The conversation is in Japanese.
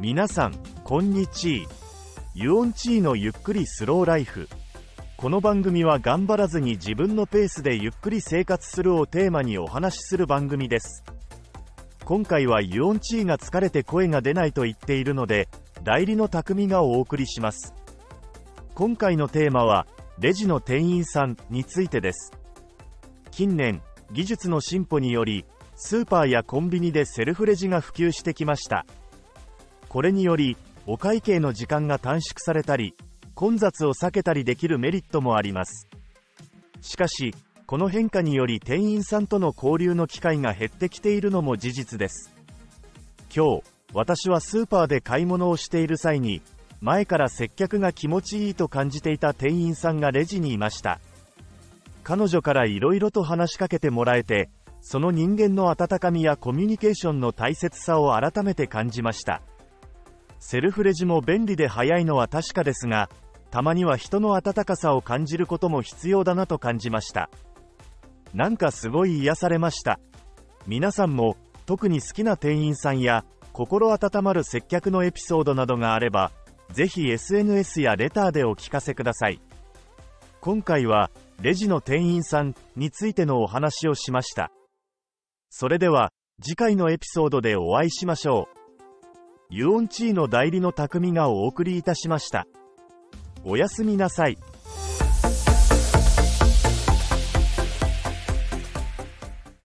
皆さん、こんにちは。ユオンチーのゆっくりスローライフ。この番組は頑張らずに自分のペースでゆっくり生活するをテーマにお話しする番組です。今回はユオンチーが疲れて声が出ないと言っているので、代理の匠がお送りします。今回のテーマは、レジの店員さんについてです。近年、技術の進歩により、スーパーやコンビニでセルフレジが普及してきました。これによりお会計の時間が短縮されたり混雑を避けたりできるメリットもあります。しかしこの変化により店員さんとの交流の機会が減ってきているのも事実です。今日私はスーパーで買い物をしている際に前から接客が気持ちいいと感じていた店員さんがレジにいました。彼女から色々と話しかけてもらえてその人間の温かみやコミュニケーションの大切さを改めて感じました。セルフレジも便利で早いのは確かですが、たまには人の温かさを感じることも必要だなと感じました。なんかすごい癒されました。皆さんも特に好きな店員さんや心温まる接客のエピソードなどがあれば、ぜひ SNS やレターでお聞かせください。今回は、レジの店員さんについてのお話をしました。それでは、次回のエピソードでお会いしましょう。ユオンチーの代理の匠がお送りいたしました。おやすみなさい。